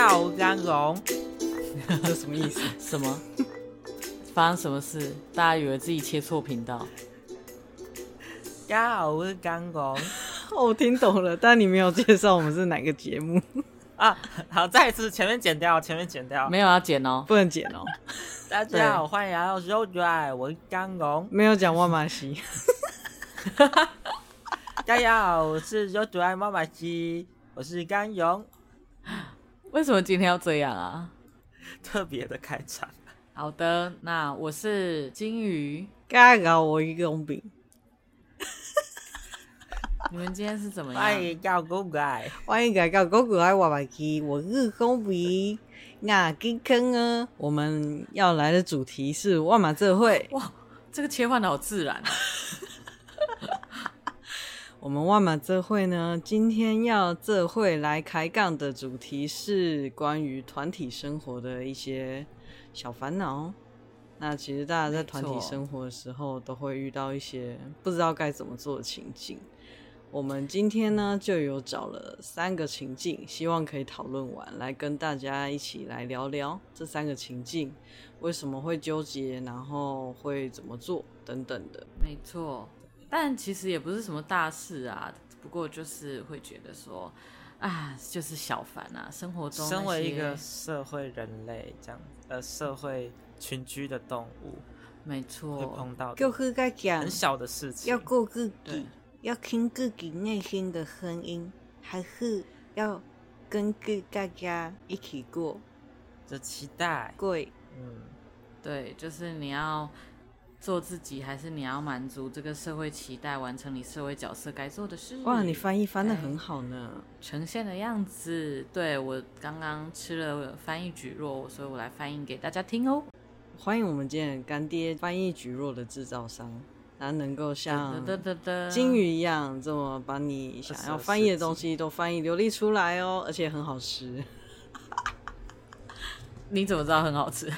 家好，我是刚荣。这什么意思？什么？发生什么事？大家以为自己切错频道？大家好，我是刚荣。我听懂了，但你没有介绍我们是哪个节目啊？好，再一次，前面剪掉，前面剪掉，没有要剪哦，不能剪哦。大家好，欢迎来到 Show Drive，我是刚荣。没有讲万马西。大家好，我是 Show Drive 万马西，我是刚荣。为什么今天要这样啊？特别的开场。好的，那我是金鱼，刚刚我一个公饼。你们今天是怎么样？欢迎叫狗仔，欢迎叫狗仔，我来去，我是公饼。那今天呢，我们要来的主题是万马这会。哇，这个切换的好自然啊！我们万马这会呢，今天要这会来开杠的主题是关于团体生活的一些小烦恼。那其实大家在团体生活的时候，都会遇到一些不知道该怎么做的情境。我们今天呢，就有找了三个情境，希望可以讨论完，来跟大家一起来聊聊这三个情境为什么会纠结，然后会怎么做等等的。没错，但其实也不是什么大事啊，不过就是会觉得说，啊，就是小烦啊，生活中身为一个社会人类这样，呃，社会群居的动物，没错，会碰到就是在讲很小的事情，要过自己。要听自己内心的声音，还是要跟着大家一起过？就期待。对，嗯，对，就是你要做自己，还是你要满足这个社会期待，完成你社会角色该做的事？哇，你翻译翻的很好呢。呈现的样子，对，我刚刚吃了翻译蒟蒻，所以我来翻译给大家听哦。欢迎我们今天干爹翻译蒟蒻的制造商。它能够像金鱼一样，这么把你想要翻译的东西都翻译流利出来哦，而且很好吃。你怎么知道很好吃？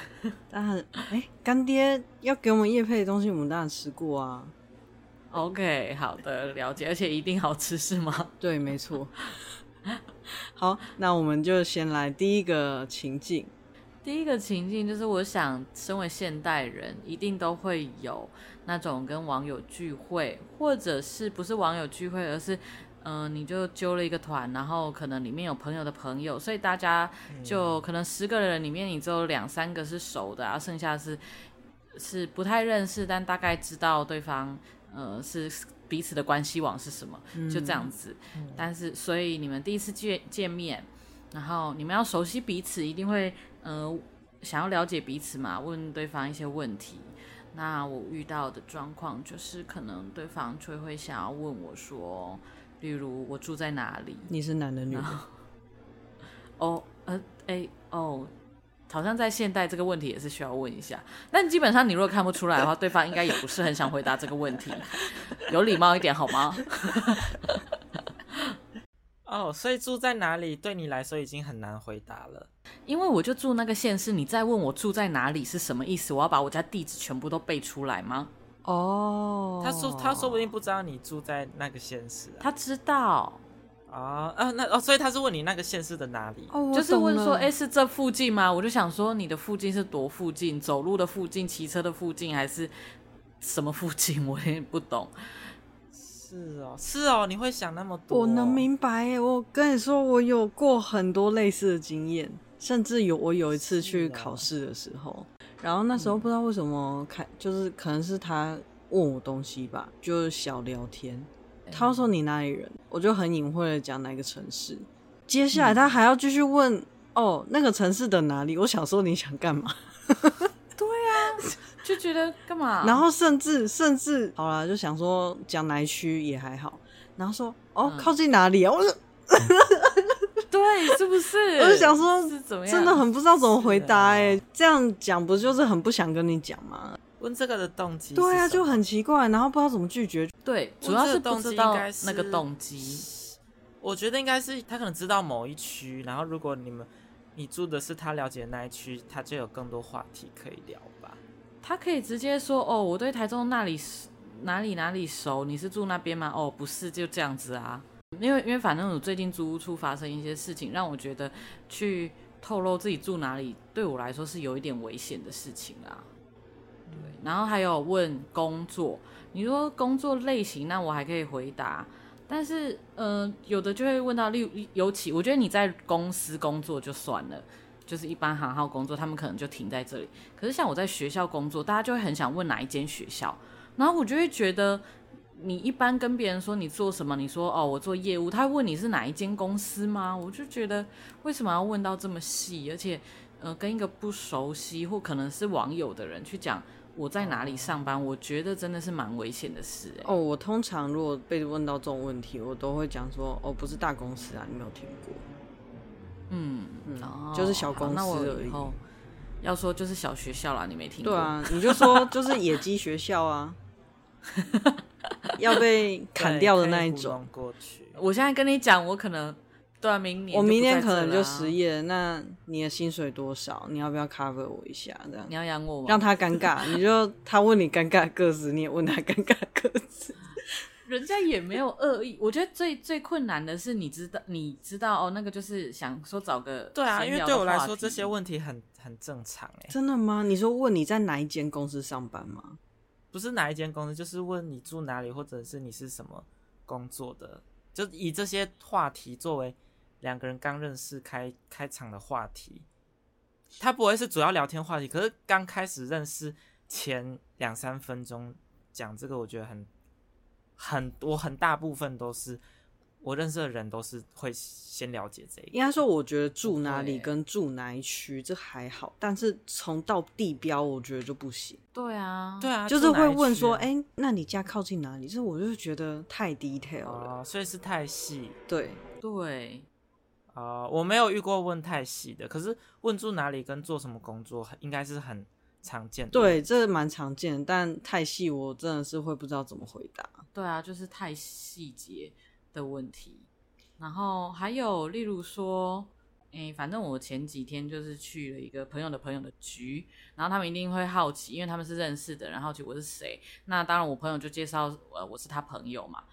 但很哎，干爹要给我们业配的东西，我们当然吃过啊。OK，好的，了解，而且一定好吃是吗？对，没错。好，那我们就先来第一个情境。第一个情境就是，我想，身为现代人，一定都会有那种跟网友聚会，或者是不是网友聚会，而是，嗯、呃，你就揪了一个团，然后可能里面有朋友的朋友，所以大家就可能十个人里面，你只有两三个是熟的，然后剩下是是不太认识，但大概知道对方，呃，是彼此的关系网是什么，就这样子。但是，所以你们第一次见见面，然后你们要熟悉彼此，一定会。呃，想要了解彼此嘛，问对方一些问题。那我遇到的状况就是，可能对方就会想要问我说，例如我住在哪里？你是男的女的？哦，呃，哎，哦，好像在现代这个问题也是需要问一下。但基本上你如果看不出来的话，对方应该也不是很想回答这个问题。有礼貌一点好吗？哦，所以住在哪里对你来说已经很难回答了。因为我就住那个县市，你再问我住在哪里是什么意思？我要把我家地址全部都背出来吗？哦，他说他说不定不知道你住在那个县市，啊，他知道啊啊，那哦，所以他是问你那个县市的哪里？哦，就是问说，哎，是这附近吗？我就想说，你的附近是多附近？走路的附近，骑车的附近，还是什么附近？我也不懂。是哦，是哦，你会想那么多，我能明白耶。我跟你说，我有过很多类似的经验。甚至有我有一次去考试的时候，啊、然后那时候不知道为什么开，就是可能是他问我东西吧，就是小聊天。他说你哪里人，我就很隐晦的讲哪个城市。接下来他还要继续问、嗯、哦，那个城市的哪里？我想说你想干嘛？对呀、啊，就觉得干嘛？然后甚至甚至好了，就想说讲哪一区也还好。然后说哦，嗯、靠近哪里啊？我说。对，是不是？我就想说，是怎么样？真的很不知道怎么回答哎、欸。这样讲不就是很不想跟你讲吗？问这个的动机？对啊，就很奇怪，然后不知道怎么拒绝。对，主要是不知道那个动机。我觉得应该是他可能知道某一区，然后如果你们你住的是他了解的那一区，他就有更多话题可以聊吧。他可以直接说：“哦，我对台中那里哪里哪里熟，你是住那边吗？”哦，不是，就这样子啊。因为因为反正我最近租屋处发生一些事情，让我觉得去透露自己住哪里，对我来说是有一点危险的事情啦。对，然后还有问工作，你说工作类型，那我还可以回答。但是，呃，有的就会问到，例如尤其，我觉得你在公司工作就算了，就是一般行号工作，他们可能就停在这里。可是像我在学校工作，大家就会很想问哪一间学校，然后我就会觉得，你一般跟别人说你做什么，你说哦我做业务，他会问你是哪一间公司吗？我就觉得为什么要问到这么细，而且，呃，跟一个不熟悉或可能是网友的人去讲。我在哪里上班？我觉得真的是蛮危险的事哎。哦，我通常如果被问到这种问题，我都会讲说，哦，不是大公司啊，你没有听过。嗯嗯，哦、就是小公司而已。要说就是小学校啦，你没听过？对啊，你就说就是野鸡学校啊，要被砍掉的那一种。过去。我现在跟你讲，我可能。对啊，明年我明年可能就失业，那你的薪水多少？你要不要 cover 我一下？这样你要养我吗？让他尴尬，你就他问你尴尬个子，你也问他尴尬个子。人家也没有恶意，我觉得最最困难的是，你知道，你知道哦，那个就是想说找个对啊，因为对我来说这些问题很很正常哎。真的吗？你说问你在哪一间公司上班吗？不是哪一间公司，就是问你住哪里，或者是你是什么工作的，就以这些话题作为。两个人刚认识开开场的话题，他不会是主要聊天话题。可是刚开始认识前两三分钟讲这个，我觉得很很我很大部分都是我认识的人都是会先了解这个。应该说，我觉得住哪里跟住哪一区这还好，但是从到地标，我觉得就不行。对啊，对啊，就是会问说，哎、欸，那你家靠近哪里？这我就觉得太 detail 了，哦、所以是太细。对对。啊、呃，我没有遇过问太细的，可是问住哪里跟做什么工作，应该是很常见的。对，这蛮常见，但太细，我真的是会不知道怎么回答。对啊，就是太细节的问题。然后还有，例如说，诶，反正我前几天就是去了一个朋友的朋友的局，然后他们一定会好奇，因为他们是认识的，然后好奇我是谁。那当然，我朋友就介绍，呃，我是他朋友嘛。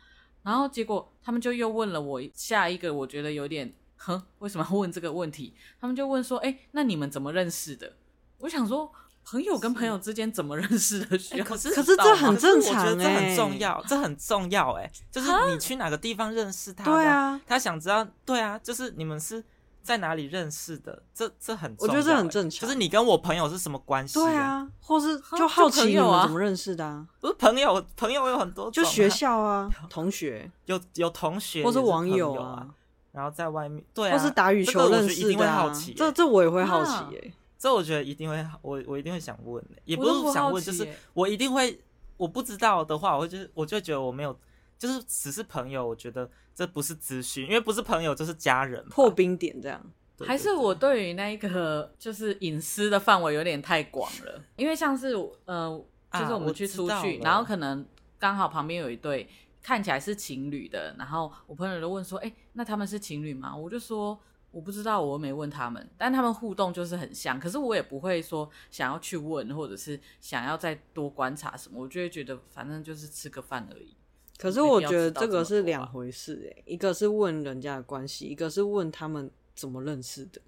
然后结果他们就又问了我下一个，我觉得有点。哼，为什么要问这个问题？他们就问说：“哎、那你们怎么认识的？”我想说，朋友跟朋友之间怎么认识的？需要、欸、可是可是这很正常、欸，我觉得这很重要，这很重要、欸。哎，就是你去哪个地方认识他？对啊，他想知道。对啊，就是你们是在哪里认识的？这这很重要、欸，我觉得这很正常。就是你跟我朋友是什么关系？对啊，或是就好奇你们怎么认识的、啊？不是朋友，朋友有很多就学校啊，同学有有同学，或是网友啊。然后在外面，对啊，或是打羽球认识的、啊，这这我也会好奇耶、欸。这我觉得一定会，我我一定会想问、欸，也不是想问，就是我一定会，我不知道的话，我就我就觉得我没有，就是只是朋友，我觉得这不是资讯，因为不是朋友就是家人，破冰点这样。还是我对于那一个就是隐私的范围有点太广了，因为像是呃，就是我们去出去，然后可能刚好旁边有一对。看起来是情侣的，然后我朋友就问说：“哎、欸，那他们是情侣吗？”我就说：“我不知道，我没问他们。”但他们互动就是很像，可是我也不会说想要去问，或者是想要再多观察什么。我就会觉得反正就是吃个饭而已。可是我觉得这个是两回事，诶，一个是问人家的关系，一个是问他们怎么认识的。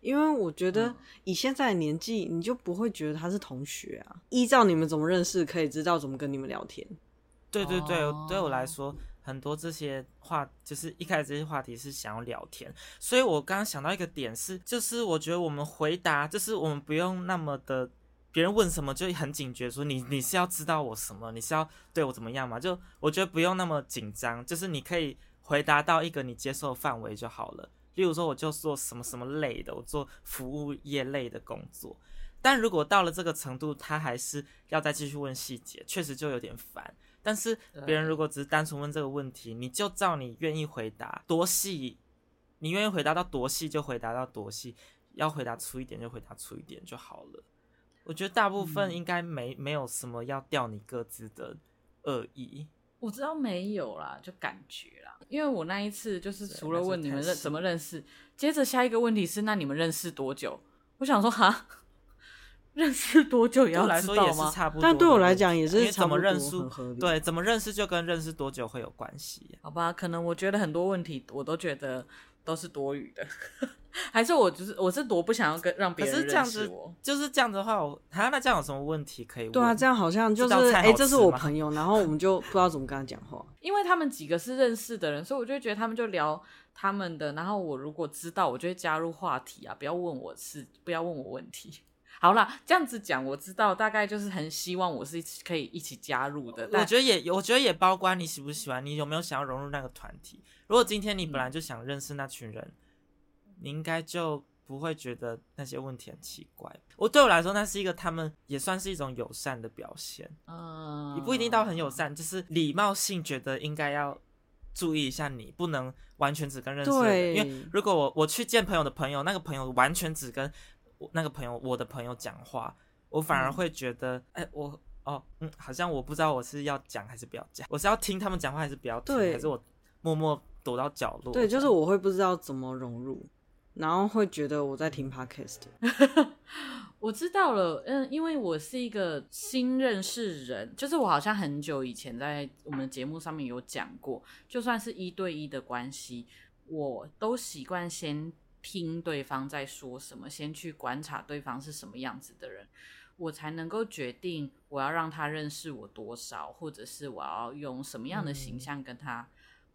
因为我觉得以现在的年纪，你就不会觉得他是同学啊。依照你们怎么认识，可以知道怎么跟你们聊天。对对对，oh. 对我来说，很多这些话就是一开始这些话题是想要聊天，所以我刚刚想到一个点是，就是我觉得我们回答，就是我们不用那么的，别人问什么就很警觉，说你你是要知道我什么，你是要对我怎么样嘛？就我觉得不用那么紧张，就是你可以回答到一个你接受范围就好了。例如说，我就做什么什么类的，我做服务业类的工作，但如果到了这个程度，他还是要再继续问细节，确实就有点烦。但是别人如果只是单纯问这个问题，你就照你愿意回答多细，你愿意回答到多细就回答到多细，要回答粗一点就回答粗一点就好了。我觉得大部分应该没没有什么要吊你各自的恶意。我知道没有啦，就感觉啦，因为我那一次就是除了问你们认怎么认识，接着下一个问题是那你们认识多久？我想说哈。认识多久也要知道吗？但对我来讲也是怎么认识，对，怎么认识就跟认识多久会有关系。好吧，可能我觉得很多问题我都觉得都是多余的。还是我就是我是多不想要跟让别人认识我，可是这样子，就是这样子的话，我他那这样有什么问题可以问？对啊，这样好像就是哎、欸，这是我朋友，然后我们就不知道怎么跟他讲话。因为他们几个是认识的人，所以我就觉得他们就聊他们的，然后我如果知道，我就会加入话题啊，不要问我是不要问我问题。好啦，这样子讲，我知道大概就是很希望我是可以一起加入的。我觉得也，我觉得也包括你喜不喜欢，你有没有想要融入那个团体。如果今天你本来就想认识那群人。嗯你应该就不会觉得那些问题很奇怪。我对我来说，那是一个他们也算是一种友善的表现。嗯，也不一定到很友善，就是礼貌性觉得应该要注意一下你，不能完全只跟认识的人。因为如果我我去见朋友的朋友，那个朋友完全只跟我那个朋友我的朋友讲话，我反而会觉得，哎、嗯欸，我哦，嗯，好像我不知道我是要讲还是不要讲，我是要听他们讲话还是不要听，还是我默默躲到角落。对，就是我会不知道怎么融入。然后会觉得我在听 podcast，我知道了，嗯，因为我是一个新认识人，就是我好像很久以前在我们节目上面有讲过，就算是一对一的关系，我都习惯先听对方在说什么，先去观察对方是什么样子的人，我才能够决定我要让他认识我多少，或者是我要用什么样的形象跟他。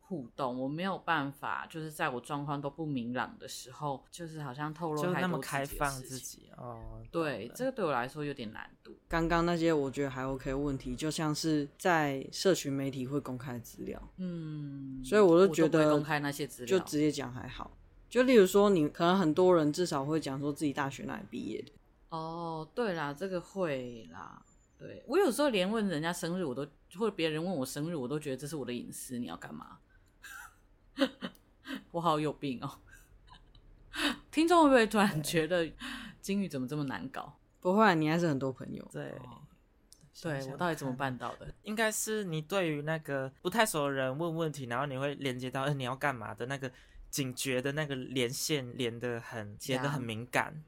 互动，我没有办法，就是在我状况都不明朗的时候，就是好像透露太多，就那么开放自己哦。对，这个对我来说有点难度。刚刚那些我觉得还 OK 问题，就像是在社群媒体会公开资料，嗯，所以我就觉得公开那些资料就直接讲还好。就例如说，你可能很多人至少会讲说自己大学哪里毕业的。哦，对啦，这个会啦。对，我有时候连问人家生日，我都或者别人问我生日，我都觉得这是我的隐私，你要干嘛？我好有病哦！听众会不会突然觉得金鱼怎么这么难搞？不会，你还是很多朋友。对，哦、对，我到底怎么办到的？应该是你对于那个不太熟的人问问题，然后你会连接到你要干嘛的那个警觉的那个连线连的很连的很敏感。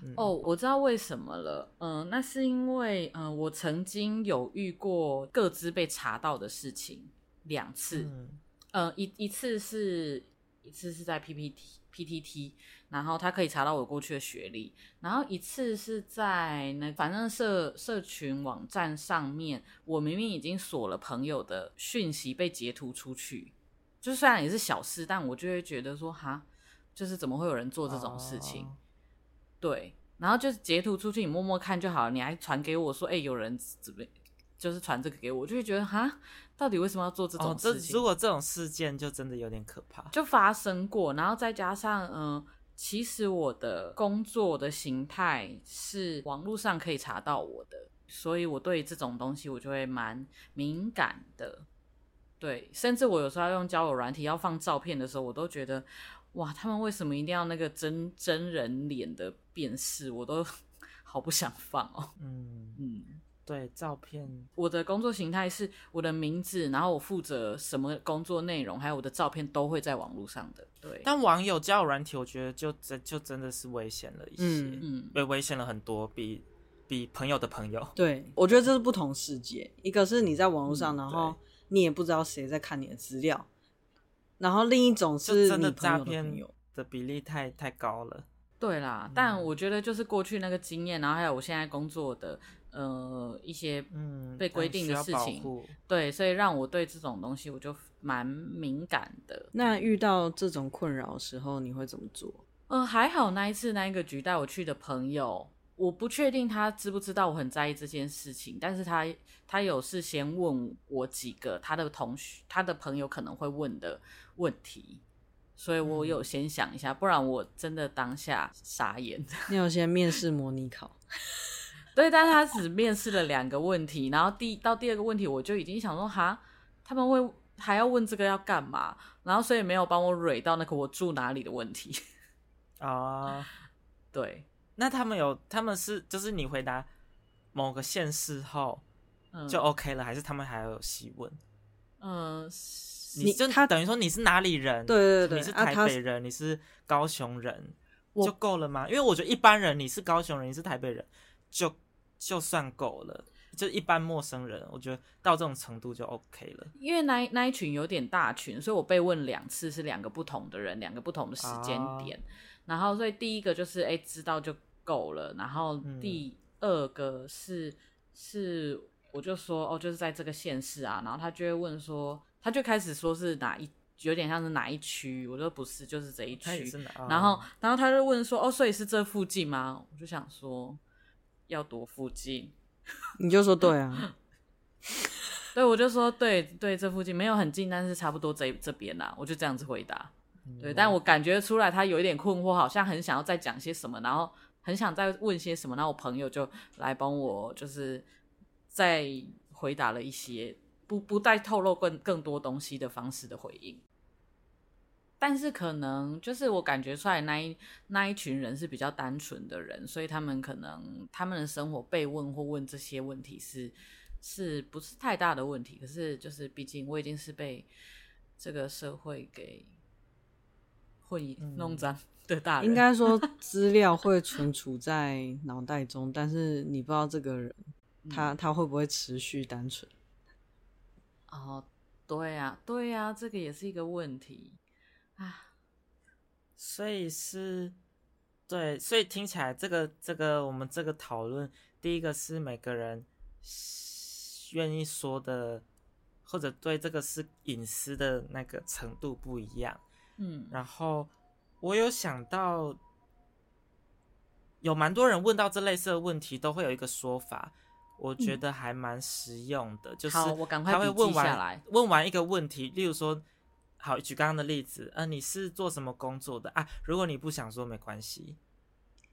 嗯、哦，我知道为什么了。嗯、呃，那是因为嗯、呃，我曾经有遇过各自被查到的事情两次。嗯呃，一一次是一次是在 PPT PTT，然后他可以查到我过去的学历，然后一次是在那反正社社群网站上面，我明明已经锁了朋友的讯息被截图出去，就虽然也是小事，但我就会觉得说哈，就是怎么会有人做这种事情？Oh. 对，然后就是截图出去，你默默看就好了，你还传给我说，哎、欸，有人怎么就是传这个给我，我就会觉得哈。到底为什么要做这种事情？哦、如果这种事件就真的有点可怕，就发生过，然后再加上，嗯、呃，其实我的工作的形态是网络上可以查到我的，所以我对这种东西我就会蛮敏感的。对，甚至我有时候要用交友软体要放照片的时候，我都觉得，哇，他们为什么一定要那个真真人脸的辨识？我都 好不想放哦。嗯嗯。对，照片，我的工作形态是我的名字，然后我负责什么工作内容，还有我的照片都会在网络上的。对，但网友交友软体，我觉得就真就真的是危险了一些，嗯，被危险了很多，比比朋友的朋友。对，我觉得这是不同世界，一个是你在网络上，然后你也不知道谁在看你的资料，然后另一种是真的诈骗的比例太太高了。对啦，嗯，但我觉得就是过去那个经验，然后还有我现在工作的。呃，一些嗯被规定的事情，嗯、对，所以让我对这种东西我就蛮敏感的。那遇到这种困扰的时候，你会怎么做？嗯、呃，还好那一次那一个局带我去的朋友，我不确定他知不知道我很在意这件事情，但是他他有事先问我几个他的同学、他的朋友可能会问的问题，所以我有先想一下，嗯、不然我真的当下傻眼。你有先面试模拟考？对，但是他只面试了两个问题，然后第到第二个问题，我就已经想说，哈，他们会还要问这个要干嘛？然后所以没有帮我蕊到那个我住哪里的问题啊。对，那他们有，他们是就是你回答某个县市后就 OK 了，嗯、还是他们还要有细问？嗯，你就他等于说你是哪里人？对对对，你是台北人，啊、你是高雄人，就够了吗？因为我觉得一般人你是高雄人，你是台北人就。就算够了，就一般陌生人，我觉得到这种程度就 OK 了。因为那那一群有点大群，所以我被问两次是两个不同的人，两个不同的时间点。哦、然后所以第一个就是哎、欸、知道就够了，然后第二个是、嗯、是我就说哦就是在这个县市啊，然后他就会问说，他就开始说是哪一。有点像是哪一区？我说不是，就是这一区。然后，然后他就问说：“哦，所以是这附近吗？”我就想说，要多附近？你就说对啊。对，我就说对对，这附近没有很近，但是差不多这这边啦。我就这样子回答。对，但我感觉出来他有一点困惑，好像很想要再讲些什么，然后很想再问些什么。然后我朋友就来帮我，就是再回答了一些不不带透露更更多东西的方式的回应。但是可能就是我感觉出来那一那一群人是比较单纯的人，所以他们可能他们的生活被问或问这些问题是是不是太大的问题？可是就是毕竟我已经是被这个社会给混弄脏的大人，应该说资料会存储在脑袋中，但是你不知道这个人他他会不会持续单纯？哦，对呀，对呀，这个也是一个问题。啊，所以是，对，所以听起来这个这个我们这个讨论，第一个是每个人愿意说的，或者对这个是隐私的那个程度不一样，嗯，然后我有想到，有蛮多人问到这类似的问题，都会有一个说法，我觉得还蛮实用的，嗯、就是他会问完问完一个问题，例如说。好，举刚刚的例子，呃，你是做什么工作的啊？如果你不想说，没关系。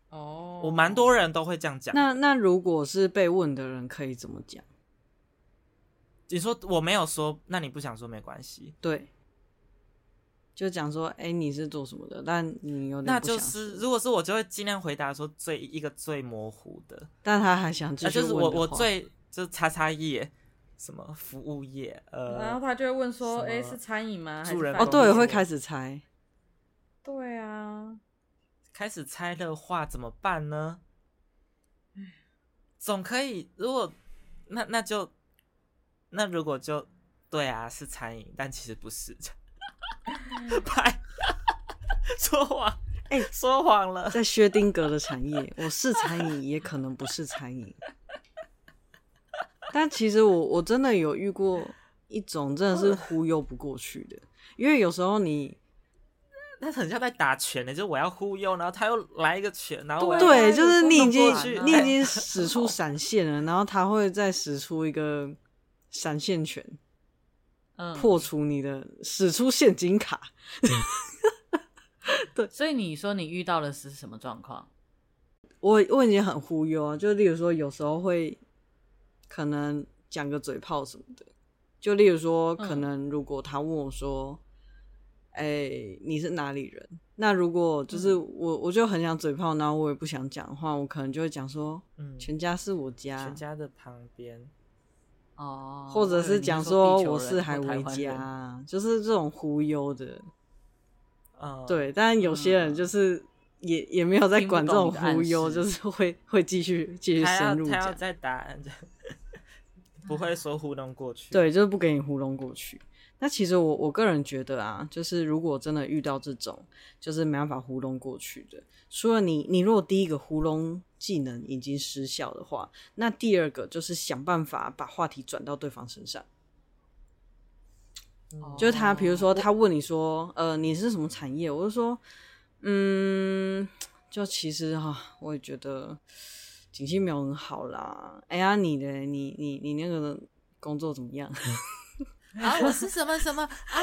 哦，我蛮多人都会这样讲。那那如果是被问的人，可以怎么讲？你说我没有说，那你不想说没关系。对，就讲说，哎、欸，你是做什么的？但你有点那就是，如果是我，就会尽量回答说最一个最模糊的。但他还想就是我我最就是叉叉业。什么服务业？呃，然后他就会问说：“哎，是餐饮吗？哦，对，会开始猜。对啊，开始猜的话怎么办呢？总可以，如果那那就那如果就对啊，是餐饮，但其实不是。拍说谎，哎，说谎了，在薛丁格的产业，我是餐饮，也可能不是餐饮。”但其实我我真的有遇过一种真的是忽悠不过去的，因为有时候你那很像在打拳呢，就是我要忽悠，然后他又来一个拳，然后对，就是你已经你已经使出闪现了，然后他会再使出一个闪现拳，破除你的使出现金卡。对，所以你说你遇到的是什么状况？我我已经很忽悠啊，就例如说有时候会。可能讲个嘴炮什么的，就例如说，可能如果他问我说：“哎、嗯欸，你是哪里人？”那如果就是我，我就很想嘴炮，然后我也不想讲的话，我可能就会讲说：“嗯，全家是我家，全家的旁边。”哦，或者是讲说我是海维家，就是这种忽悠的。嗯，对，但有些人就是。也也没有在管这种忽悠，就是会会继续继续深入讲。他要再答案，不会说糊弄过去。对，就是不给你糊弄过去。那其实我我个人觉得啊，就是如果真的遇到这种就是没办法糊弄过去的，除了你你如果第一个糊弄技能已经失效的话，那第二个就是想办法把话题转到对方身上。嗯、就是他，比如说他问你说，呃，你是什么产业？我就说。嗯，就其实哈，我也觉得景气没有很好啦。哎呀，你的你你你那个工作怎么样？啊，我是什么什么啊？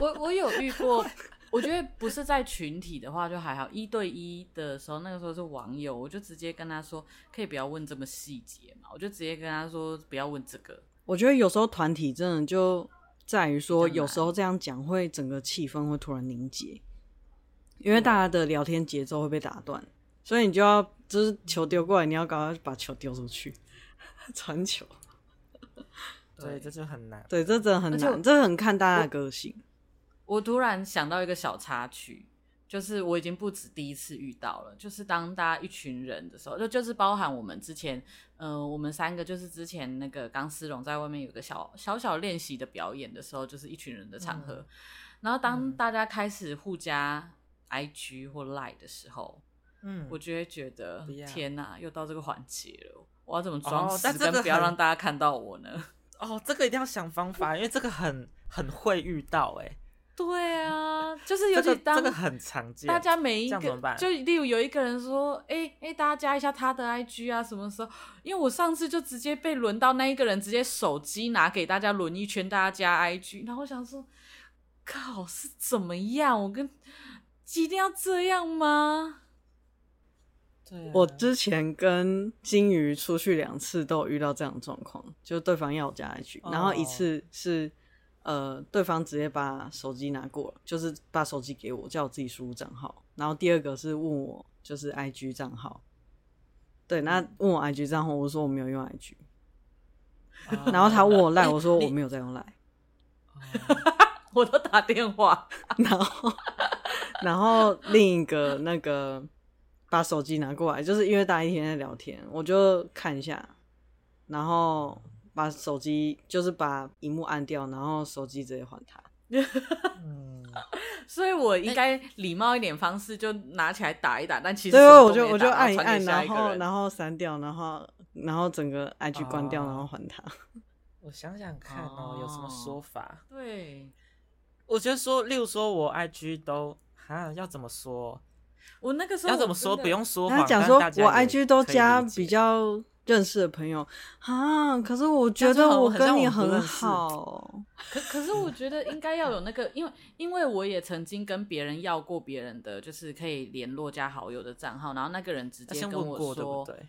我我有遇过，我觉得不是在群体的话就还好，一对一的时候，那个时候是网友，我就直接跟他说，可以不要问这么细节嘛，我就直接跟他说不要问这个。我觉得有时候团体真的就。在于说，有时候这样讲会整个气氛会突然凝结，因为大家的聊天节奏会被打断，所以你就要就是球丢过来，你要赶快把球丢出去，传球。对，这就很难。对，这真的很难，这很看大家的个性。我，我突然想到一个小插曲，就是我已经不止第一次遇到了，就是当大家一群人的时候，就就是包含我们之前，嗯、呃，我们三个就是之前那个钢丝绒在外面有个小小小练习的表演的时候，就是一群人的场合。嗯、然后当大家开始互加 IG 或 Line 的时候，嗯，我就会觉得天哪，又到这个环节了，我要怎么装死，哦、但不要让大家看到我呢？哦，这个一定要想方法，因为这个很很会遇到哎、欸。对啊，就是尤其当、这个这个很常见，大家每一个就例如有一个人说，哎、欸、哎、欸，大家加一下他的 IG 啊，什么时候？因为我上次就直接被轮到那一个人直接手机拿给大家轮一圈，大家加 IG，然后我想说，靠，是怎么样？我跟一定要这样吗？对、啊，我之前跟金鱼出去两次都有遇到这样的状况，就对方要我加 IG，、哦、然后一次是。呃，对方直接把手机拿过，就是把手机给我，叫我自己输入账号。然后第二个是问我，就是 IG 账号。对，那问我 IG 账号，我说我没有用 IG。然后他问我赖，我说我没有在用赖。我都打电话。然后，然后另一个那个把手机拿过来，就是因为大家一天在聊天，我就看一下，然后。把手机就是把荧幕按掉，然后手机直接还他。嗯，所以我应该礼貌一点，方式就拿起来打一打，但其实对，我就我就按一按，然后然后删掉，然后然后整个 IG 关掉，然后还他。我想想看哦，有什么说法？对，我觉得说，例如说我 IG 都啊，要怎么说？我那个时候要怎么说？不用说，他讲说我 IG 都加比较。认识的朋友啊，可是我觉得我跟你很好。可可是我觉得应该要有那个，因为因为我也曾经跟别人要过别人的，就是可以联络加好友的账号，然后那个人直接跟我说，对对？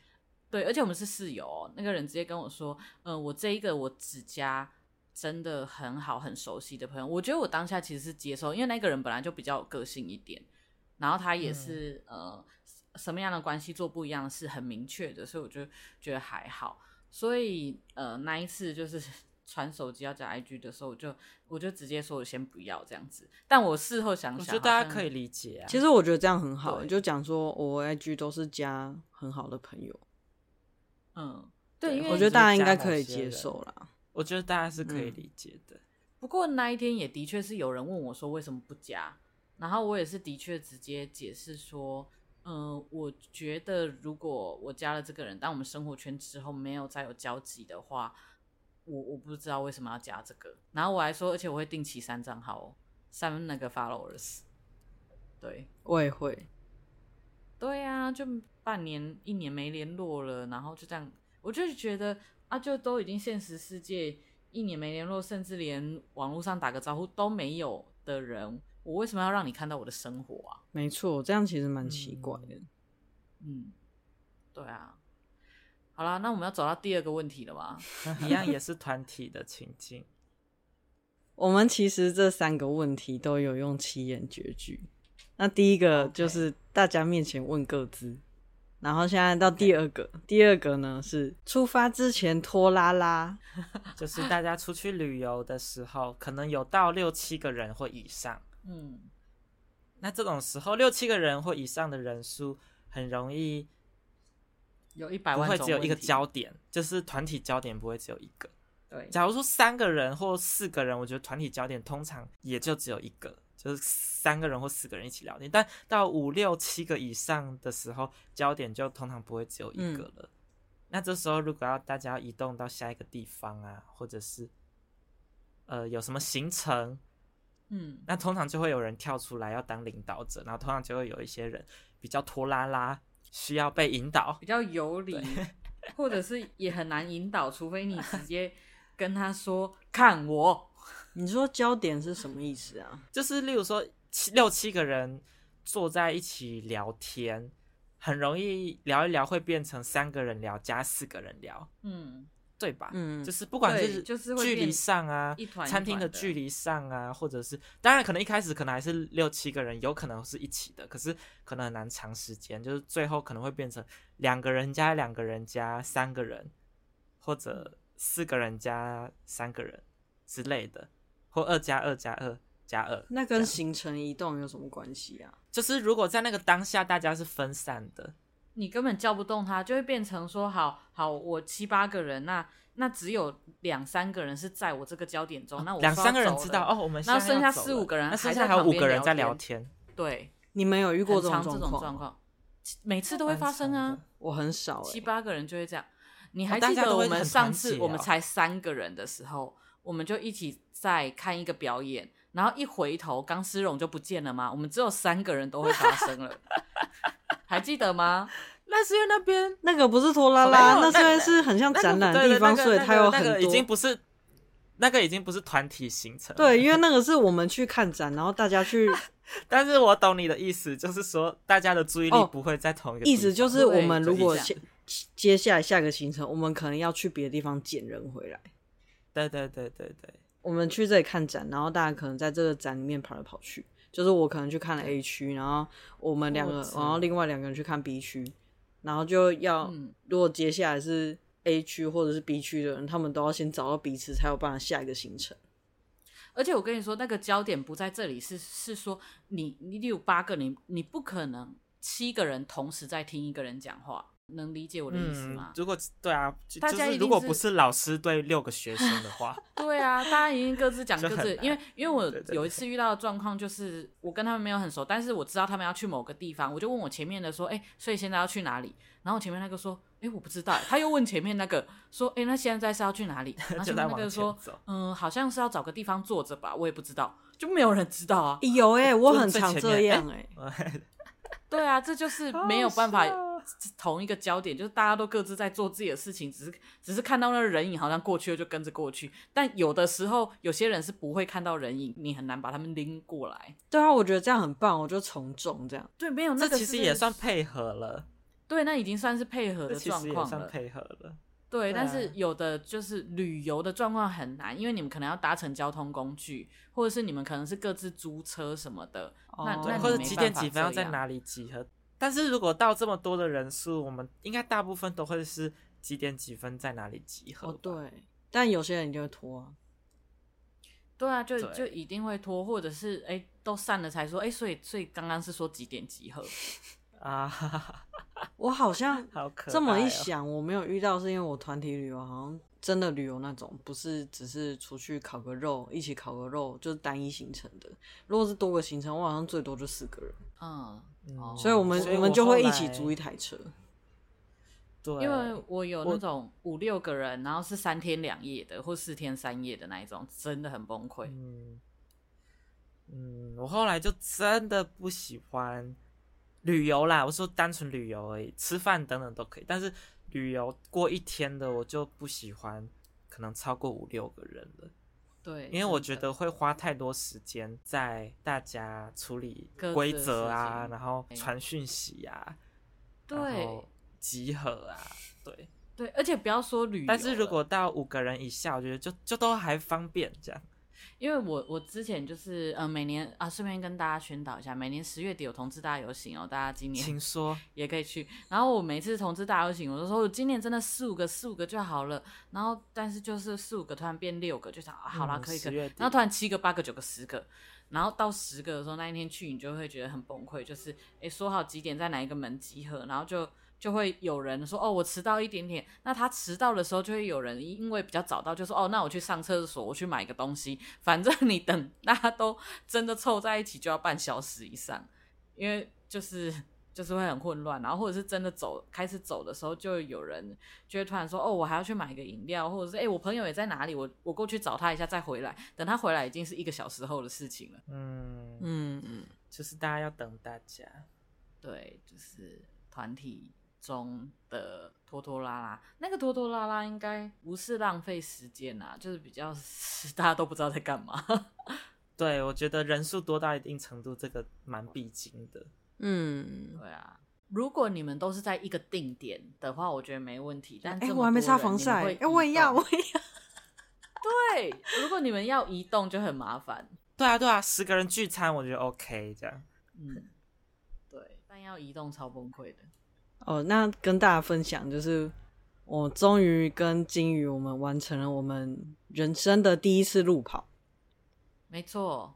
对，而且我们是室友哦，那个人直接跟我说，嗯、呃，我这一个我只加真的很好很熟悉的朋友。我觉得我当下其实是接受，因为那个人本来就比较有个性一点，然后他也是、嗯、呃。什么样的关系做不一样是很明确的，所以我就觉得还好。所以呃，那一次就是 传手机要加 IG 的时候，我就我就直接说我先不要这样子。但我事后想想，我觉得大家可以理解啊。其实我觉得这样很好，你就讲说我 IG 都是加很好的朋友。嗯，对，因为我觉得大家应该可以接受啦。我觉得大家是可以理解的。嗯，不过那一天也的确是有人问我说为什么不加，然后我也是的确直接解释说。嗯、呃，我觉得如果我加了这个人，当我们生活圈之后没有再有交集的话，我我不知道为什么要加这个。然后我还说，而且我会定期删账号，删那个 followers。对，我也会。对呀、啊，就半年、一年没联络了，然后就这样，我就觉得啊，就都已经现实世界一年没联络，甚至连网络上打个招呼都没有的人。我为什么要让你看到我的生活啊？没错，这样其实蛮奇怪的。嗯，嗯，对啊。好啦，那我们要走到第二个问题了吗？一样也是团体的情境。我们其实这三个问题都有用七言绝句。那第一个就是大家面前问各自，Okay. 然后现在到第二个第二个呢是出发之前拖拉拉，就是大家出去旅游的时候，可能有到六七个人或以上。嗯，那这种时候六七个人或以上的人数，很容易有一百万，不会只有一个焦点，就是团体焦点不会只有一个。对，假如说三个人或四个人，我觉得团体焦点通常也就只有一个，就是三个人或四个人一起聊天。但到五六七个以上的时候，焦点就通常不会只有一个了。嗯，那这时候如果要大家要移动到下一个地方啊，或者是呃有什么行程。嗯，那通常就会有人跳出来要当领导者，然后通常就会有一些人比较拖拉拉，需要被引导，比较有理，或者是也很难引导，除非你直接跟他说看我。你说焦点是什么意思啊？就是例如说七六七个人坐在一起聊天，很容易聊一聊会变成三个人聊加四个人聊。嗯。对吧？嗯，就是不管是距离上啊，一团一团餐厅的距离上啊，或者是当然可能一开始可能还是六七个人，有可能是一起的，可是可能很难长时间，就是最后可能会变成两个人加两个人加三个人，或者四个人加三个人之类的，或二加二加二加二。那跟行程移动有什么关系啊？就是如果在那个当下大家是分散的，你根本叫不动他，就会变成说，好好，我七八个人，那那只有两三个人是在我这个焦点中，哦、那我两三个人知道哦，我们然后剩下四五个人，那剩下还有五个人在聊天。对，你们有遇过这种状况？每次都会发生啊，我很少、欸，七八个人就会这样。你还记得我们上次我们才三个人的时候，我们就一起在看一个表演，然后一回头，钢丝绒就不见了吗？我们只有三个人都会发生了，还记得吗？那是因为那边那个不是拖拉拉，那虽然是很像展览的地方，所以它有很多已经不是那个已经不是团体行程。对，因为 那个是我们去看展，然后大家去。但是我懂你的意思，就是说大家的注意力不会在同一个地方。意思就是我们如果下接下来下个行程，我们可能要去别的地方捡人回来。对对对对对，我们去这里看展，然后大家可能在这个展里面跑来跑去。就是我可能去看了 A 区，然后我们两个，然后另外两个人去看 B 区，然后就要如果接下来是 A 区或者是 B 区的人，他们都要先找到彼此，才有办法下一个行程。而且我跟你说，那个焦点不在这里，是是说你你有八个，你你不可能七个人同时在听一个人讲话。能理解我的意思吗？嗯、如果对啊，大家如果不是老师对六个学生的话，对啊，大家已经各自讲 各自。因为因为我有一次遇到的状况，就是我跟他们没有很熟，但是我知道他们要去某个地方，我就问我前面的说，哎、欸，所以现在要去哪里？然后前面那个说，哎、欸，我不知道。他又问前面那个说，哎、欸，那现在是要去哪里？然后前面那个说，嗯，好像是要找个地方坐着吧，我也不知道，就没有人知道啊。有哎、欸，我很常这样哎、欸。对啊，这就是没有办法。同一个焦点，就是大家都各自在做自己的事情，只是只是看到那个人影好像过去了就跟着过去。但有的时候，有些人是不会看到人影，你很难把他们拎过来。对啊，我觉得这样很棒，我就从众这样。对，没有那个其实也算配合了。对，那已经算是配合的状况了。其实算配合了。对，但是有的就是旅游的状况很难，因为你们可能要搭乘交通工具，或者是你们可能是各自租车什么的。哦、那那或者几点几分要在哪里集合？但是如果到这么多的人数，我们应该大部分都会是几点几分在哪里集合？哦，对。但有些人就会拖啊。对啊，就就一定会拖，或者是哎、欸，都散了才说哎、欸，所以所以刚刚是说几点集合 啊？我好像这么一想，我没有遇到，是因为我团体旅游好像真的旅游那种，不是只是出去烤个肉，一起烤个肉，就是单一行程的。如果是多个行程，我好像最多就四个人。嗯。嗯、所以我们我，我们就会一起租一台车，对，因为我有那种五六个人，然后是三天两夜的或四天三夜的那一种，真的很崩溃。嗯，嗯，我后来就真的不喜欢旅游啦。我说单纯旅游而已，吃饭等等都可以，但是旅游过一天的我就不喜欢，可能超过五六个人了。对，因为我觉得会花太多时间在大家处理规则啊，然后传讯息啊，对，集合啊，对对，而且不要说旅游，但是如果到五个人以下，我觉得就就都还方便这样。因为我我之前就是呃每年啊，顺便跟大家宣导一下，每年十月底有同志大游行哦，大家今年请说也可以去。然后我每次同志大游行，我都说我今年真的四五个四五个就好了。然后但是就是四五个突然变六个，就想啊好啦，可以可以。然后突然七个八个九个十个，然后到十个的时候，那一天去你就会觉得很崩溃，就是诶说好几点在哪一个门集合，然后就。就会有人说哦，我迟到一点点。那他迟到的时候，就会有人因为比较早到，就说哦，那我去上厕所，我去买个东西。反正你等大家都真的凑在一起，就要半小时以上，因为就是就是会很混乱。然后或者是真的走开始走的时候，就有人就会突然说哦，我还要去买个饮料，或者是哎，我朋友也在哪里，我我过去找他一下再回来。等他回来已经是一个小时后的事情了。嗯嗯嗯，就是大家要等大家，对，就是团体。中的拖拖拉拉，那个拖拖拉拉应该不是浪费时间啊，就是比较 大家都不知道在干嘛。对，我觉得人数多到一定程度，这个蛮必经的。嗯，对啊。如果你们都是在一个定点的话，我觉得没问题。但哎、欸，我还没擦防晒，哎、欸，我也要，我也要。对，如果你们要移动就很麻烦。对啊，对啊，十个人聚餐我觉得 OK，这样。嗯，对，但要移动超崩溃的。哦，那跟大家分享，就是我终于跟金鱼，我们完成了我们人生的第一次路跑。没错，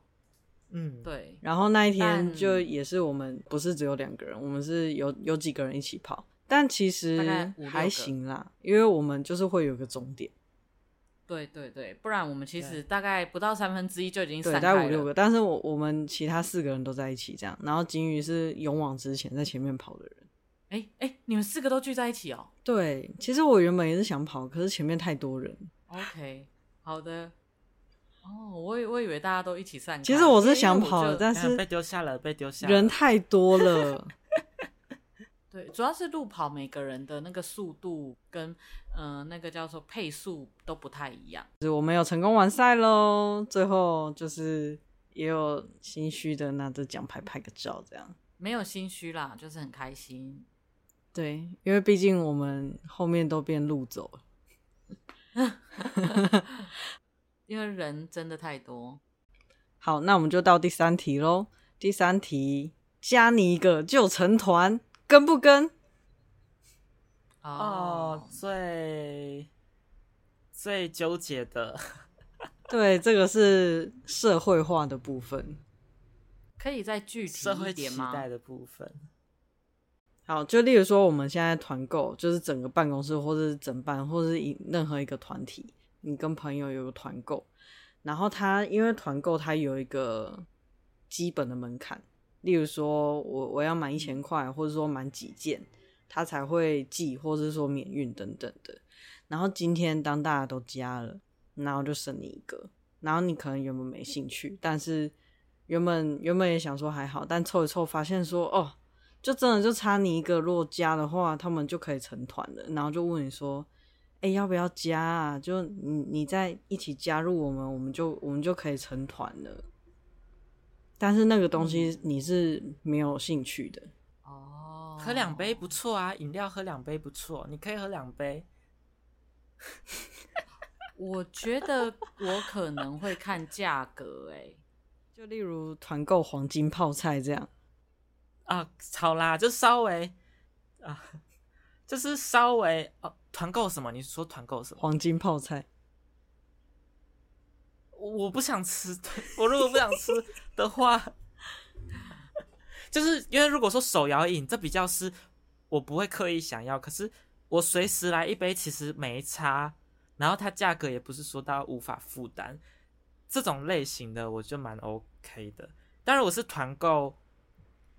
嗯，对。然后那一天就也是我们不是只有两个人，我们是有有几个人一起跑，但其实还行啦，因为我们就是会有个终点。对对对，不然我们其实大概不到三分之一就已经散开了。对，大概五六个，但是我我们其他四个人都在一起这样，然后金鱼是勇往直前在前面跑的人。哎哎，你们四个都聚在一起哦？对，其实我原本也是想跑，可是前面太多人。OK，好的。哦，我我以为大家都一起散开。其实我是想跑的，但是被丢下了，被丢下。人太多了。对，主要是路跑，每个人的那个速度跟嗯、呃、那个叫做配速都不太一样。就是我们有成功完赛喽，最后就是也有心虚的拿着奖牌拍个照，这样。没有心虚啦，就是很开心。对，因为毕竟我们后面都变路走了，因为人真的太多。好，那我们就到第三题喽。第三题，加你一个就成团。跟不跟？哦、oh，最最纠结的，对，这个是社会化的部分，可以再具体一点吗？社会期待的部分。好，就例如说，我们现在团购，就是整个办公室，或者是整办，或者是任何一个团体，你跟朋友有个团购，然后他因为团购，他有一个基本的门槛。例如说，我我要满一千块，或者说满几件，他才会寄，或者是说免运等等的。然后今天当大家都加了，然后就剩你一个，然后你可能原本没兴趣，但是原本原本也想说还好，但凑一凑发现说哦，就真的就差你一个，如果加的话，他们就可以成团了。然后就问你说，哎，要不要加啊？就你你再一起加入我们，我们就我们就可以成团了。但是那个东西你是没有兴趣的哦。喝两杯不错啊，饮料喝两杯不错，你可以喝两杯。我觉得我可能会看价格，哎，就例如团购黄金泡菜这样啊，好啦，就稍微啊，就是稍微哦，团购什么？你说团购什么？黄金泡菜。我不想吃，我如果不想吃的话，就是因为如果说手摇饮，这比较是我不会刻意想要，可是我随时来一杯其实没差，然后它价格也不是说到无法负担，这种类型的我就蛮 OK 的。但如果是团购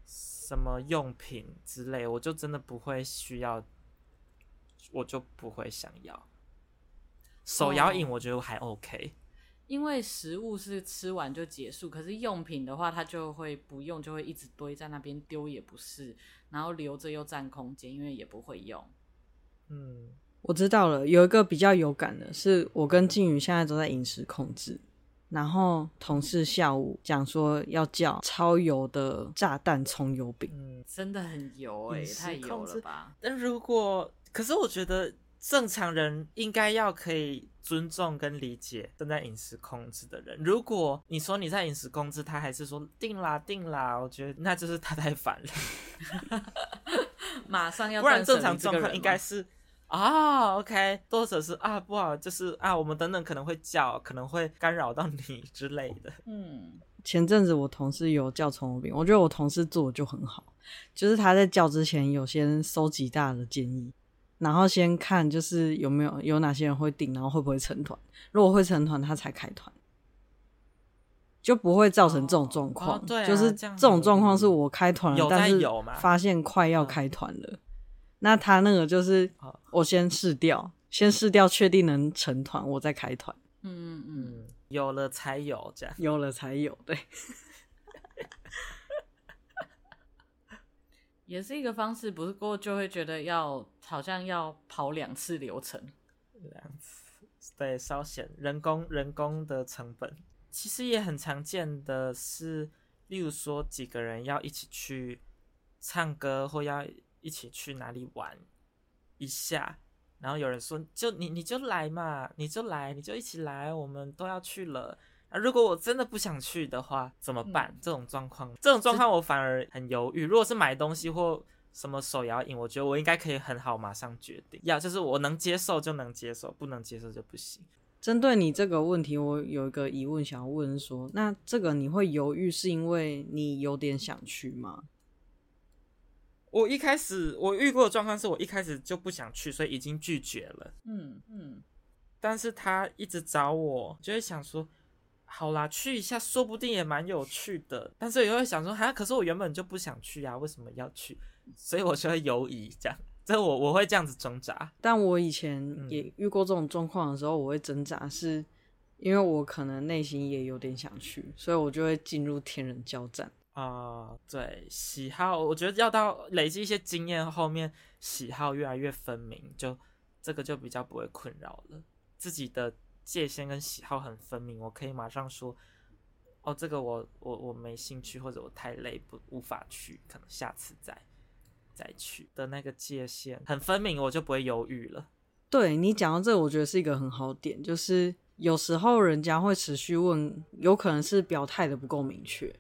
什么用品之类，我就真的不会需要，我就不会想要。手摇饮我觉得还 OK。因为食物是吃完就结束，可是用品的话，它就会不用，就会一直堆在那边，丢也不是，然后留着又占空间，因为也不会用。嗯，我知道了，有一个比较有感的是，我跟静宇现在都在饮食控制，然后同事下午讲说要叫超油的炸弹葱油饼，嗯，真的很油哎、欸，太油了吧？但如果，可是我觉得。正常人应该要可以尊重跟理解正在饮食控制的人。如果你说你在饮食控制，他还是说定啦定啦，我觉得那就是他太烦了。马上要，不然正常状况应该是啊，OK，多者是啊不好，就是啊，我们等等可能会叫，可能会干扰到你 之类的。嗯，前阵子我同事有叫葱油饼，我觉得我同事做的就很好，就是他在叫之前有先收集大家的建议。然后先看就是有没有有哪些人会订，然后会不会成团。如果会成团，他才开团，就不会造成这种状况。哦哦对啊、就是这种状况是我开团了，但是发现快要开团了，哦、那他那个就是我先试掉，先试掉确定能成团，我再开团。嗯嗯嗯，有了才有这样，有了才有，对。也是一个方式，不过就会觉得要好像要跑两次流程，两次对，稍显人工人工的成本。其实也很常见的是，例如说几个人要一起去唱歌，或要一起去哪里玩一下，然后有人说就你你就来嘛，你就来，你就一起来，我们都要去了。啊，如果我真的不想去的话，怎么办？嗯、这种状况，这种状况我反而很犹豫。如果是买东西或什么手摇饮，我觉得我应该可以很好马上决定。要就是我能接受就能接受，不能接受就不行。针对你这个问题，我有一个疑问想要问说，那这个你会犹豫，是因为你有点想去吗？我一开始我遇过的状况是我一开始就不想去，所以已经拒绝了。嗯嗯，但是他一直找我，就会想说，好啦，去一下，说不定也蛮有趣的。但是也会想说，哈，可是我原本就不想去呀，为什么要去？所以我就会犹豫，这样，这我我会这样子挣扎。但我以前也遇过这种状况的时候，我会挣扎，是因为我可能内心也有点想去，所以我就会进入天人交战。啊、对，喜好，我觉得要到累积一些经验后面，喜好越来越分明，就这个就比较不会困扰了。自己的界限跟喜好很分明，我可以马上说，哦，这个我我我没兴趣，或者我太累不无法去，可能下次再再去的那个界限很分明，我就不会犹豫了。对，你讲到这，我觉得是一个很好点，就是有时候人家会持续问，有可能是表态的不够明确。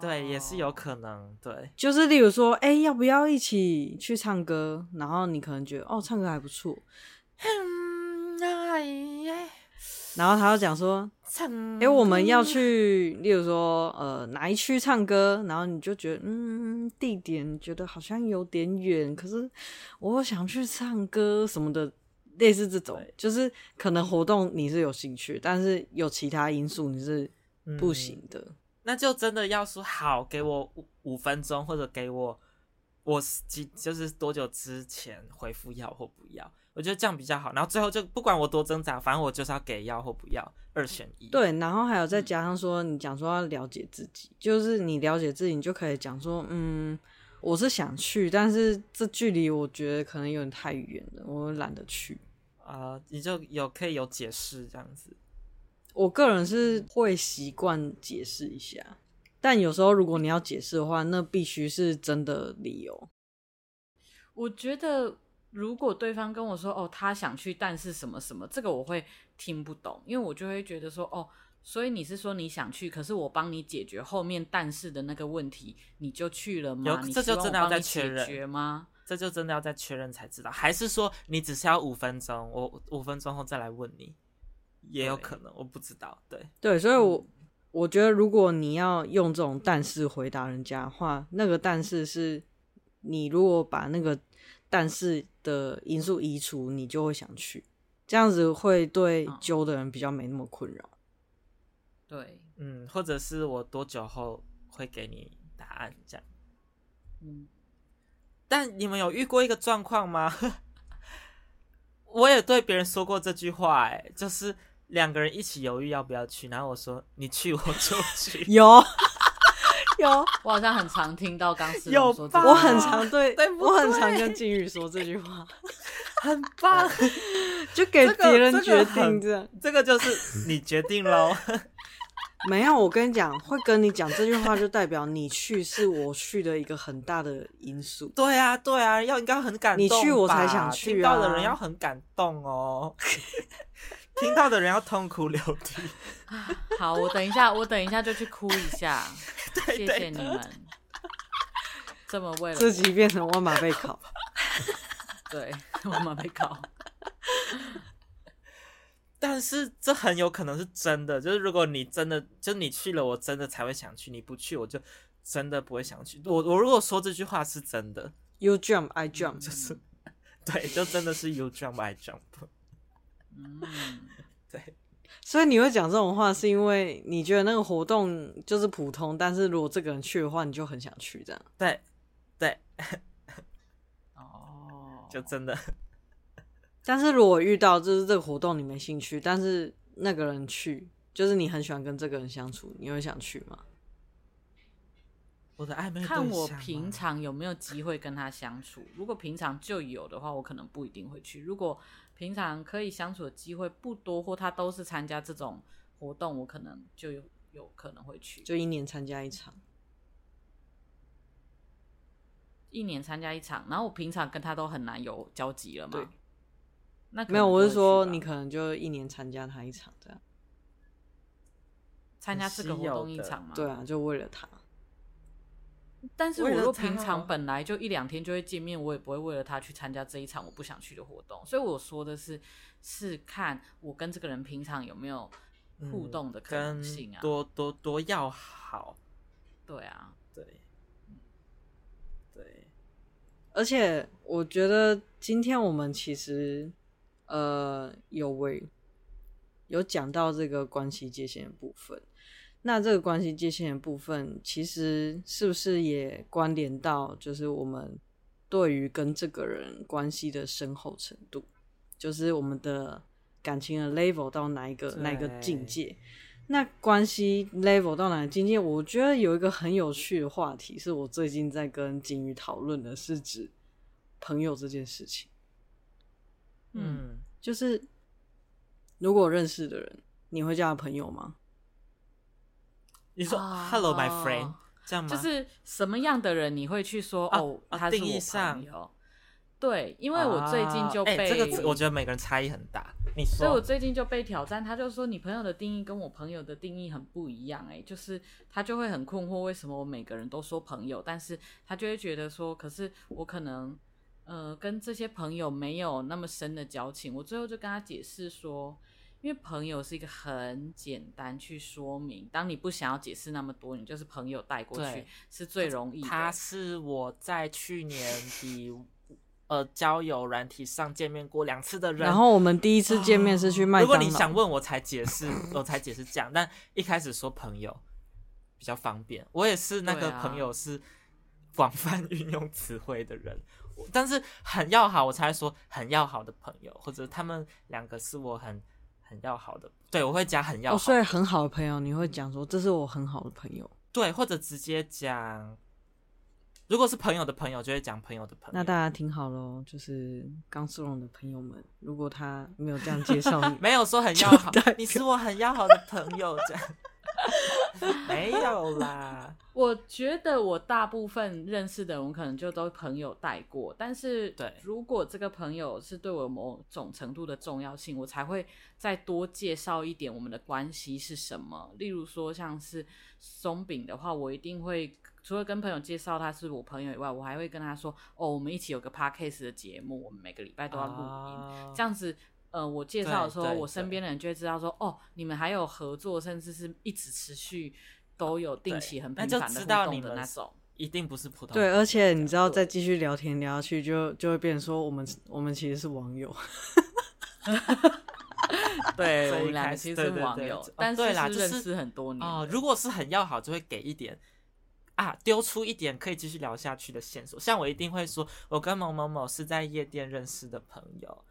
对，也是有可能。对，就是例如说，哎，要不要一起去唱歌？然后你可能觉得，哦，唱歌还不错。嗯，哎，然后他就讲说，唱哎，我们要去，例如说，呃，哪一区唱歌？然后你就觉得，嗯，地点觉得好像有点远，可是我想去唱歌什么的，类似这种，就是可能活动你是有兴趣，但是有其他因素你是不行的。嗯那就真的要说好，给我五五分钟，或者给我我几就是多久之前回复要或不要，我觉得这样比较好。然后最后就不管我多挣扎，反正我就是要给要或不要，二选一。对，然后还有再加上说，你讲说要了解自己，嗯，就是你了解自己，你就可以讲说，嗯，我是想去，但是这距离我觉得可能有点太远了，我懒得去啊，呃。你就有可以有解释这样子。我个人是会习惯解释一下，但有时候如果你要解释的话，那必须是真的理由。我觉得如果对方跟我说哦，他想去，但是什么什么，这个我会听不懂，因为我就会觉得说哦，所以你是说你想去，可是我帮你解决后面但是的那个问题，你就去了吗？这就真的要再确认吗？这就真的要再确认才知道，还是说你只是要五分钟，我五分钟后再来问你？也有可能，我不知道。对对，所以我，我我觉得，如果你要用这种但是回答人家的话，那个但是是，你如果把那个但是的因素移除，你就会想去，这样子会对揪的人比较没那么困扰。对，嗯，或者是我多久后会给你答案这样。嗯，但你们有遇过一个状况吗？我也对别人说过这句话，哎，就是。两个人一起犹豫要不要去，然后我说你去我就去。有。有，我好像很常听到刚思说这句话，我很常对，对，我很常跟金宇说这句话，很棒，就给别人决定这样，这个就是你决定喽。没有，我跟你讲，会跟你讲这句话，就代表你去是我去的一个很大的因素。对啊，对啊，要应该很感动，你去我才想去啊，听到的人要很感动哦。听到的人要痛哭流涕。好，我等一下，我等一下就去哭一下。谢谢你们，这么为了自己变成万马被考。对，万马被考。但是这很有可能是真的，就是如果你真的，就你去了，我真的才会想去；你不去，我就真的不会想去。我我如果说这句话是真的，You jump, I jump，就是 对，就真的是 You jump, I jump。嗯，对，所以你会讲这种话，是因为你觉得那个活动就是普通，但是如果这个人去的话，你就很想去，这样。对，对，哦，就真的。但是如果遇到就是这个活动你没兴趣，但是那个人去，就是你很喜欢跟这个人相处，你会想去吗？我的暧昧看我平常有没有机会跟他相处。如果平常就有的话，我可能不一定会去。如果平常可以相处的机会不多，或他都是参加这种活动，我可能就有有可能会去。就一年参加一场，一年参加一场，然后我平常跟他都很难有交集了嘛。那没有，我是说你可能就一年参加他一场这样，参加这个活动一场嘛。对啊，就为了他。但是我若平常本来就一两天就会见面，我也不会为了他去参加这一场我不想去的活动。所以我说的是，是看我跟这个人平常有没有互动的可能性啊，嗯、多多多要好。对啊，对，对。而且我觉得今天我们其实呃有为有讲到这个关系界限的部分。那这个关系界限的部分，其实是不是也关联到，就是我们对于跟这个人关系的深厚程度，就是我们的感情的 level 到哪一个哪一个境界？那关系 level 到哪个境界？我觉得有一个很有趣的话题，是我最近在跟金鱼讨论的，是指朋友这件事情。嗯，就是如果认识的人，你会叫他朋友吗？你说 “Hello, my friend”，哦，这样吗？就是什么样的人你会去说哦，啊，他是我朋友？对，因为我最近就被，啊欸，这个，我觉得每个人差异很大。你说，所以我最近就被挑战，他就说你朋友的定义跟我朋友的定义很不一样，欸。哎，就是他就会很困惑，为什么我每个人都说朋友，但是他就会觉得说，可是我可能呃跟这些朋友没有那么深的交情。我最后就跟他解释说。因为朋友是一个很简单去说明，当你不想要解释那么多，你就是朋友带过去是最容易的。他是我在去年底呃交友软体上见面过两次的人，然后我们第一次见面是去麦当劳。如果你想问我才解释，我才解释这样，但一开始说朋友比较方便。我也是那个朋友是广泛 运用词汇的人，但是很要好，我才说很要好的朋友，或者他们两个是我很。很要好的，对，我会加很要好的，所以很好的朋友，你会讲说这是我很好的朋友，对，或者直接讲，如果是朋友的朋友，就会讲朋友的朋友。那大家听好喽，就是刚苏荣的朋友们，如果他没有这样介绍你，没有说很要好，你是我很要好的朋友，这样。没有啦，我觉得我大部分认识的人，我可能就都朋友带过。但是，对，如果这个朋友是对我某种程度的重要性，我才会再多介绍一点我们的关系是什么。例如说，像是松饼的话，我一定会除了跟朋友介绍他是我朋友以外，我还会跟他说：“哦，我们一起有个 podcast 的节目，我们每个礼拜都要录音。啊”这样子。呃，我介绍的时候，我身边的人就会知道说，哦，你们还有合作，甚至是一直持续都有定期很频繁的互动的那种，一定不是普通。对，而且你知道，再继续聊天聊下去，就就会变成说，我们我们其实是网友。对，我们俩其实是网友，对对对，但是是认识很多年。哦，如果是很要好，就会给一点啊，丢出一点可以继续聊下去的线索。像我一定会说，我跟某某某是在夜店认识的朋友。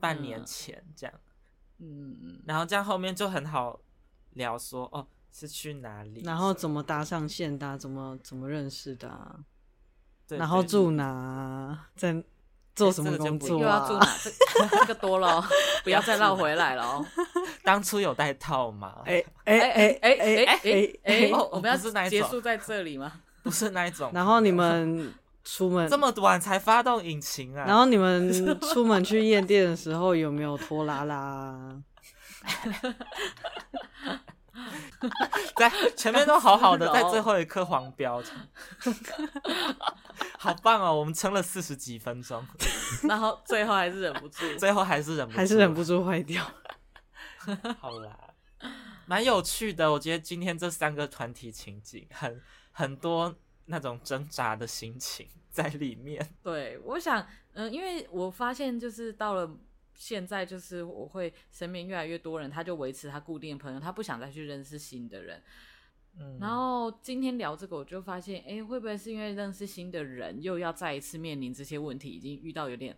半年前这样，嗯嗯，然后这样后面就很好聊说，哦是去哪里，然后怎么搭上线的，啊，怎么怎么认识的，啊，对，然后住哪，在做什么工作，啊，又要住哪，这这个多了，不要再绕回来了哦。当初有带套吗？哎哎哎哎哎哎哎，我们要是结束在这里吗？不是那一种。然后你们。出门这么晚才发动引擎啊！然后你们 出门去夜店的时候有没有拖拉拉？在前面都好好的，在最后一刻黄标，好棒哦！我们撑了四十几分钟，然后最后还是忍不住，最后还是忍不住，还是忍不住坏掉。好啦，蛮有趣的。我觉得今天这三个团体情景很很多那种挣扎的心情。在里面，对，我想，嗯、呃，因为我发现，就是到了现在，就是我会身边越来越多人，他就维持他固定的朋友，他不想再去认识新的人。嗯，然后今天聊这个，我就发现，哎，会不会是因为认识新的人，又要再一次面临这些问题，已经遇到有点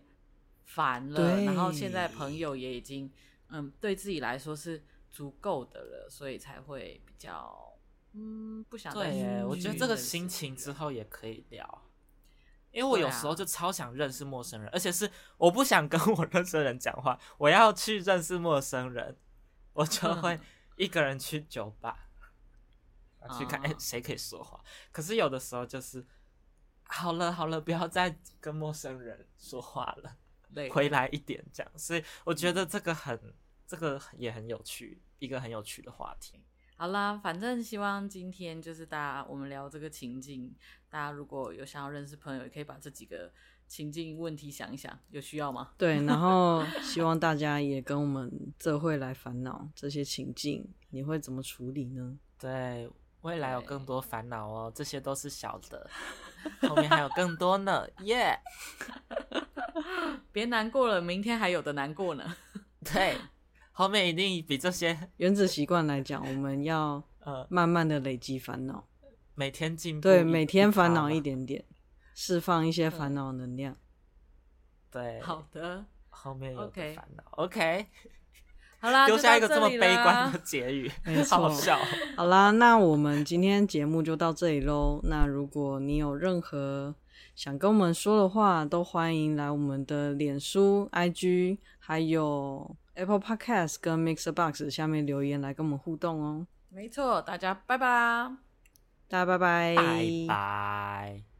烦了。然后现在朋友也已经，嗯，对自己来说是足够的了，所以才会比较，嗯，不想再去。对，我觉得这个心情之后也可以聊。因为我有时候就超想认识陌生人，啊、而且是我不想跟我认识的人讲话，我要去认识陌生人，我就会一个人去酒吧，嗯、去看哎谁、欸、可以说话。可是有的时候就是好了好了，不要再跟陌生人说话了，对回来一点这样。所以我觉得这个很这个也很有趣，一个很有趣的话题。好啦，反正希望今天就是大家我们聊这个情境，大家如果有想要认识朋友，也可以把这几个情境问题想一想，有需要吗？对，然后希望大家也跟我们这会来烦恼这些情境，你会怎么处理呢？对，未来有更多烦恼哦，这些都是小的，后面还有更多呢，耶、yeah! 别难过了，明天还有的难过呢。对。后面一定比这些 原子习惯来讲，我们要 呃。慢慢的累积烦恼，每天进步，对，每天烦恼一点点，释放一些烦恼能量。对，好的，后面有烦恼，OK，好啦，丢下一个这么悲观的结语，没错，好笑。好啦，那我们今天节目就到这里喽。那如果你有任何想跟我们说的话，都欢迎来我们的脸书、IG，还有。Apple Podcast 跟 Mixer Box 下面留言来跟我们互动哦。没错，大家拜拜，大家拜拜，拜拜。